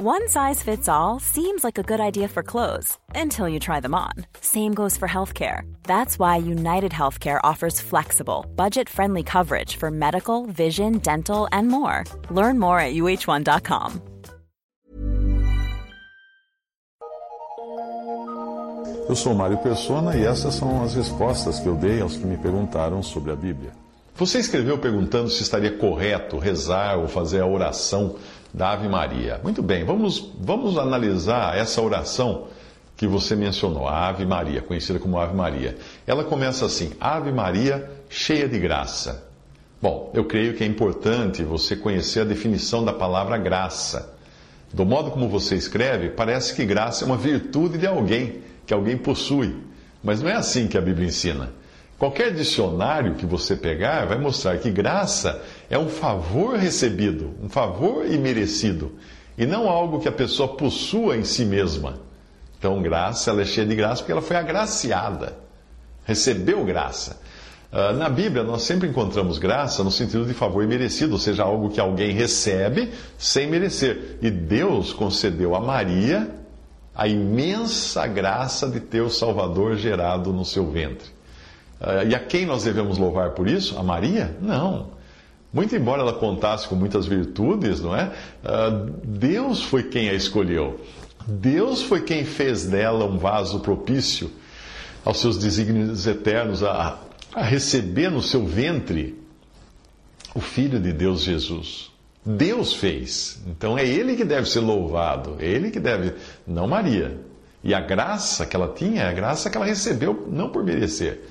One size fits all seems like a good idea for clothes until you try them on. Same goes for healthcare. That's why United Healthcare offers flexible, budget friendly coverage for medical, vision, dental, and more. Learn more at uh1.com. Eu sou Mário Persona e essas são as respostas que eu dei aos que me perguntaram sobre a Bíblia. Você escreveu perguntando se estaria correto rezar ou fazer a oração da Ave Maria. Muito bem, vamos, vamos analisar essa oração que você mencionou, a Ave Maria, conhecida como Ave Maria. Ela começa assim: Ave Maria, cheia de graça. Bom, eu creio que é importante você conhecer a definição da palavra graça. Do modo como você escreve, parece que graça é uma virtude de alguém, que alguém possui. Mas não é assim que a Bíblia ensina. Qualquer dicionário que você pegar vai mostrar que graça é um favor recebido, um favor imerecido, e não algo que a pessoa possua em si mesma. Então, graça, ela é cheia de graça porque ela foi agraciada, recebeu graça. Uh, na Bíblia, nós sempre encontramos graça no sentido de favor imerecido, ou seja, algo que alguém recebe sem merecer. E Deus concedeu a Maria a imensa graça de ter o Salvador gerado no seu ventre. Uh, e a quem nós devemos louvar por isso? A Maria? Não. Muito embora ela contasse com muitas virtudes, não é? Uh, Deus foi quem a escolheu. Deus foi quem fez dela um vaso propício aos seus desígnios eternos, a, a receber no seu ventre o Filho de Deus Jesus. Deus fez. Então é Ele que deve ser louvado. É Ele que deve, não Maria. E a graça que ela tinha é a graça que ela recebeu, não por merecer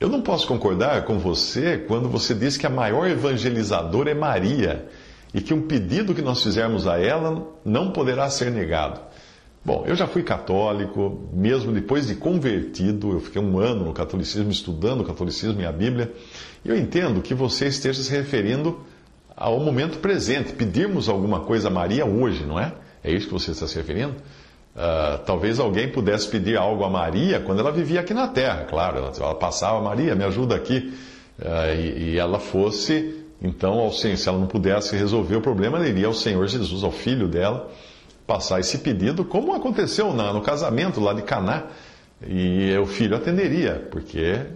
eu não posso concordar com você quando você diz que a maior evangelizadora é Maria e que um pedido que nós fizermos a ela não poderá ser negado. Bom, eu já fui católico, mesmo depois de convertido, eu fiquei um ano no catolicismo, estudando o catolicismo e a Bíblia, e eu entendo que você esteja se referindo ao momento presente, pedirmos alguma coisa a Maria hoje, não é? É isso que você está se referindo? Uh, talvez alguém pudesse pedir algo a Maria quando ela vivia aqui na terra, claro. Ela, ela passava, Maria, me ajuda aqui. Uh, e, e, ela fosse, então, ao Senhor, se ela não pudesse resolver o problema, ela iria ao Senhor Jesus, ao filho dela, passar esse pedido, como aconteceu na, no casamento lá de Caná. E o filho atenderia, porque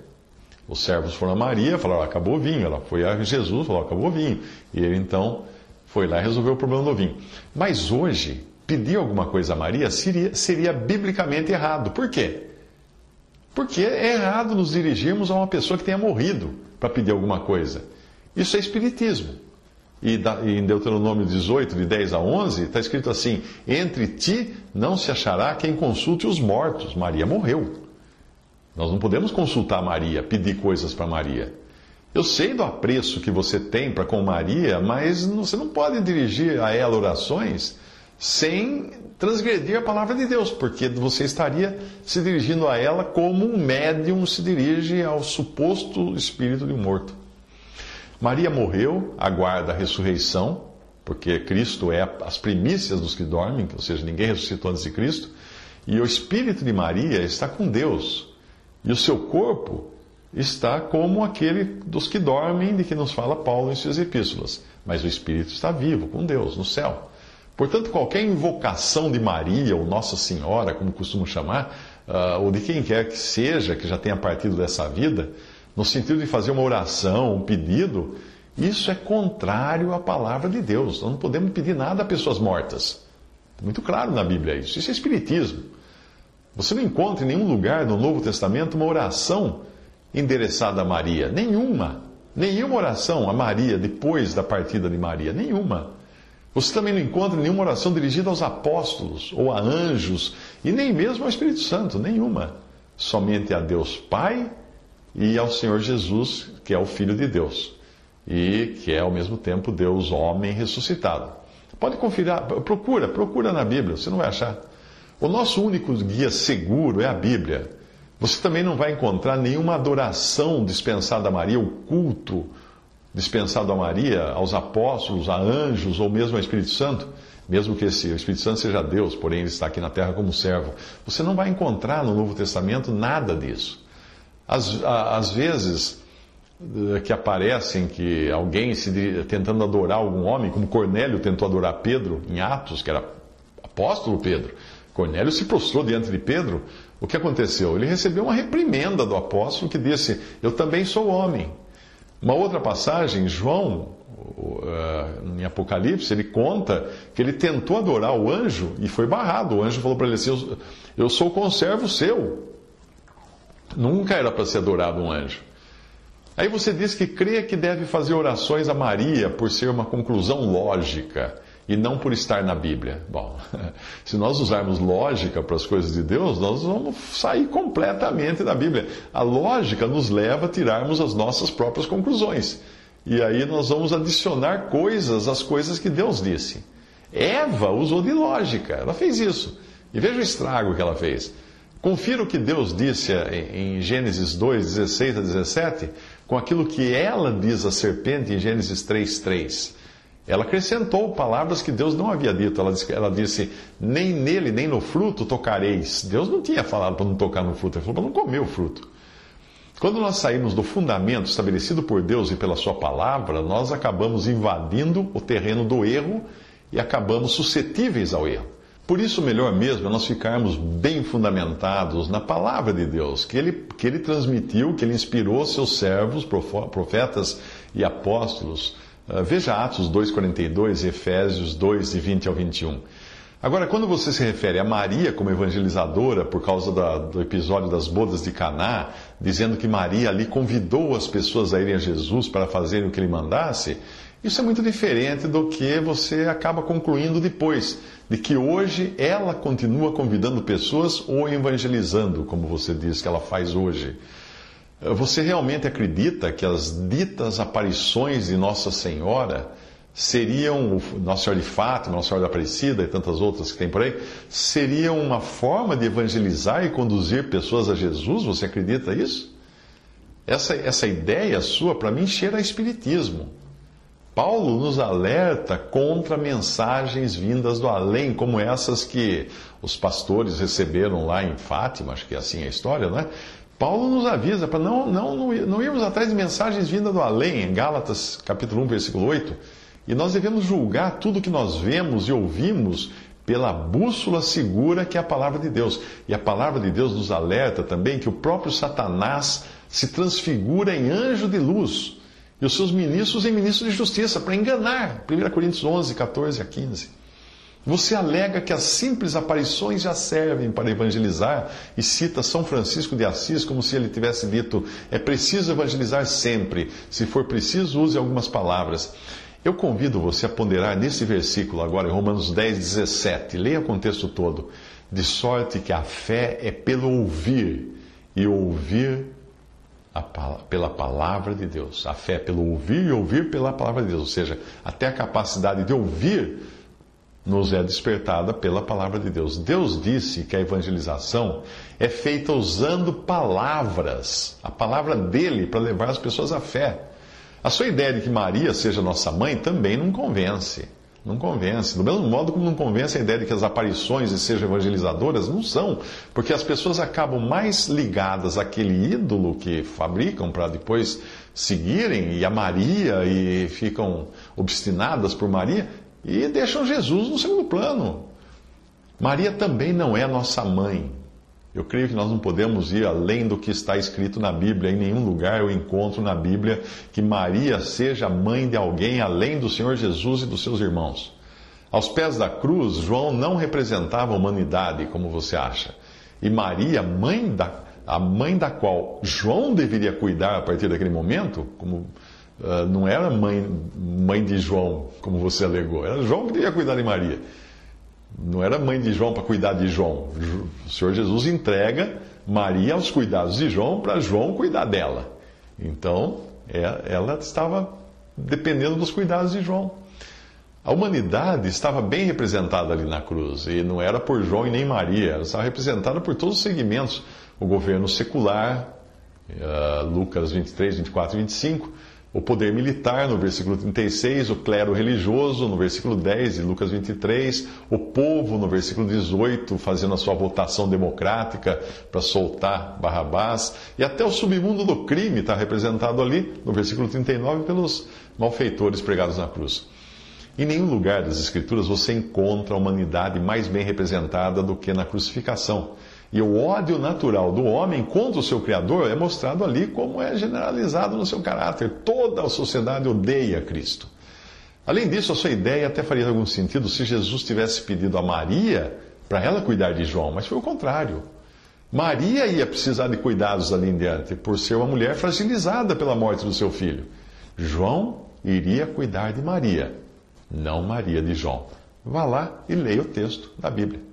os servos foram a Maria, falaram, acabou o vinho. Ela foi a Jesus, falou, acabou o vinho. E ele então foi lá e resolveu o problema do vinho. Mas hoje, pedir alguma coisa a Maria seria, seria biblicamente errado. Por quê? Porque é errado nos dirigirmos a uma pessoa que tenha morrido para pedir alguma coisa. Isso é espiritismo. E em Deuteronômio 18, de 10 a 11, está escrito assim: Entre ti não se achará quem consulte os mortos. Maria morreu. Nós não podemos consultar Maria, pedir coisas para Maria. Eu sei do apreço que você tem para com Maria, mas você não pode dirigir a ela orações sem transgredir a palavra de Deus, porque você estaria se dirigindo a ela como um médium se dirige ao suposto espírito de um morto. Maria morreu, aguarda a ressurreição, porque Cristo é as primícias dos que dormem, ou seja, ninguém ressuscitou antes de Cristo, e o espírito de Maria está com Deus, e o seu corpo está como aquele dos que dormem, de que nos fala Paulo em suas epístolas, mas o espírito está vivo com Deus no céu. Portanto, qualquer invocação de Maria ou Nossa Senhora, como costumam chamar, uh, ou de quem quer que seja que já tenha partido dessa vida, no sentido de fazer uma oração, um pedido, isso é contrário à palavra de Deus. Nós não podemos pedir nada a pessoas mortas. Muito claro na Bíblia isso. Isso é Espiritismo. Você não encontra em nenhum lugar no Novo Testamento uma oração endereçada a Maria. Nenhuma. Nenhuma oração a Maria depois da partida de Maria. Nenhuma. Você também não encontra nenhuma oração dirigida aos apóstolos ou a anjos, e nem mesmo ao Espírito Santo, nenhuma. Somente a Deus Pai e ao Senhor Jesus, que é o Filho de Deus, e que é ao mesmo tempo Deus homem ressuscitado. Pode conferir, procura, procura na Bíblia, você não vai achar. O nosso único guia seguro é a Bíblia. Você também não vai encontrar nenhuma adoração dispensada a Maria, o culto dispensado a Maria, aos apóstolos, a anjos ou mesmo ao Espírito Santo, mesmo que esse, o Espírito Santo seja Deus, porém ele está aqui na terra como servo, você não vai encontrar no Novo Testamento nada disso. Às, às vezes eh, que aparecem que alguém se tentando adorar algum homem, como Cornélio tentou adorar Pedro em Atos, que era apóstolo Pedro. Cornélio se prostrou diante de Pedro. O que aconteceu? Ele recebeu uma reprimenda do apóstolo que disse: Eu também sou homem. Uma outra passagem, João, em Apocalipse, ele conta que ele tentou adorar o anjo e foi barrado. O anjo falou para ele assim: Eu sou conservo seu. Nunca era para ser adorado um anjo. Aí você diz que crê que deve fazer orações a Maria por ser uma conclusão lógica e não por estar na Bíblia. Bom, se nós usarmos lógica para as coisas de Deus, nós vamos sair completamente da Bíblia. A lógica nos leva a tirarmos as nossas próprias conclusões. E aí nós vamos adicionar coisas às coisas que Deus disse. Eva usou de lógica, ela fez isso. E veja o estrago que ela fez. Confira o que Deus disse em Gênesis 2, 16 a 17, com aquilo que ela diz à serpente em Gênesis 3, 3. Ela acrescentou palavras que Deus não havia dito. Ela disse, ela disse, nem nele, nem no fruto tocareis. Deus não tinha falado para não tocar no fruto, ele falou para não comer o fruto. Quando nós saímos do fundamento estabelecido por Deus e pela Sua palavra, nós acabamos invadindo o terreno do erro e acabamos suscetíveis ao erro. Por isso, melhor mesmo é nós ficarmos bem fundamentados na palavra de Deus, que ele, que ele transmitiu, que ele inspirou seus servos, profetas e apóstolos. Ah, veja Atos 2,42 e Efésios 2, de 20 ao 21. Agora, quando você se refere a Maria como evangelizadora por causa da, do episódio das bodas de Caná, dizendo que Maria ali convidou as pessoas a irem a Jesus para fazerem o que ele mandasse, isso é muito diferente do que você acaba concluindo depois, de que hoje ela continua convidando pessoas ou evangelizando, como você diz que ela faz hoje. Você realmente acredita que as ditas aparições de Nossa Senhora seriam, Nossa Senhora de Fátima, Nossa Senhora da Aparecida e tantas outras que tem por aí, seriam uma forma de evangelizar e conduzir pessoas a Jesus? Você acredita isso? Essa, essa ideia sua, para mim, cheira a espiritismo. Paulo nos alerta contra mensagens vindas do além, como essas que os pastores receberam lá em Fátima, acho que é assim a história, não é? Paulo nos avisa para não, não, não, irmos atrás de mensagens vindas do além, em Gálatas capítulo 1, versículo 8 e nós devemos julgar tudo que nós vemos e ouvimos pela bússola segura que é a palavra de Deus. E a palavra de Deus nos alerta também que o próprio Satanás se transfigura em anjo de luz e os seus ministros em ministros de justiça para enganar. 1 Coríntios 11, 14 a 15. Você alega que as simples aparições já servem para evangelizar e cita São Francisco de Assis como se ele tivesse dito: é preciso evangelizar sempre. Se for preciso, use algumas palavras. Eu convido você a ponderar nesse versículo agora, em Romanos 10, 17. Leia o contexto todo. De sorte que a fé é pelo ouvir, e ouvir a, pela palavra de Deus. A fé é pelo ouvir e ouvir pela palavra de Deus. Ou seja, até a capacidade de ouvir nos é despertada pela palavra de Deus. Deus disse que a evangelização é feita usando palavras, a palavra dele, para levar as pessoas à fé. A sua ideia de que Maria seja nossa mãe também não convence. Não convence. Do mesmo modo como não convence a ideia de que as aparições sejam evangelizadoras, não são. Porque as pessoas acabam mais ligadas àquele ídolo que fabricam para depois seguirem, e a Maria, e ficam obstinadas por Maria, e deixam Jesus no segundo plano. Maria também não é nossa mãe. Eu creio que nós não podemos ir além do que está escrito na Bíblia. Em nenhum lugar eu encontro na Bíblia que Maria seja mãe de alguém além do Senhor Jesus e dos seus irmãos. Aos pés da cruz, João não representava a humanidade, como você acha. E Maria, mãe da, a mãe da qual João deveria cuidar a partir daquele momento, como uh, não era mãe, mãe de João, como você alegou, era João que deveria cuidar de Maria. Não era mãe de João para cuidar de João. O Senhor Jesus entrega Maria aos cuidados de João para João cuidar dela. Então, é, ela estava dependendo dos cuidados de João. A humanidade estava bem representada ali na cruz, e não era por João e nem Maria, ela estava representada por todos os segmentos: o governo secular, uh, Lucas 23, 24 e 25 o poder militar, no versículo 36, o clero religioso, no versículo 10 de Lucas 23, o povo, no versículo 18, fazendo a sua votação democrática para soltar Barrabás, e até o submundo do crime está representado ali, no versículo 39, pelos malfeitores pregados na cruz. Em nenhum lugar das Escrituras você encontra a humanidade mais bem representada do que na crucificação. E o ódio natural do homem contra o seu Criador é mostrado ali como é generalizado no seu caráter. Toda a sociedade odeia Cristo. Além disso, a sua ideia até faria algum sentido se Jesus tivesse pedido a Maria para ela cuidar de João, mas foi o contrário. Maria ia precisar de cuidados ali em diante, por ser uma mulher fragilizada pela morte do seu filho. João iria cuidar de Maria, não Maria de João. Vá lá e leia o texto da Bíblia.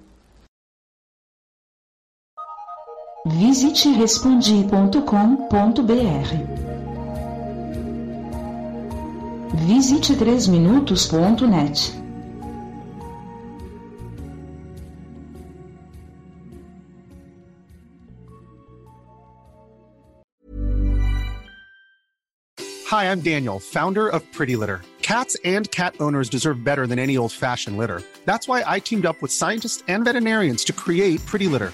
Visite respondi.com.br. Visite 3minutos.net. Hi, I'm Daniel, founder of Pretty Litter. Cats and cat owners deserve better than any old-fashioned litter. That's why I teamed up with scientists and veterinarians to create Pretty Litter.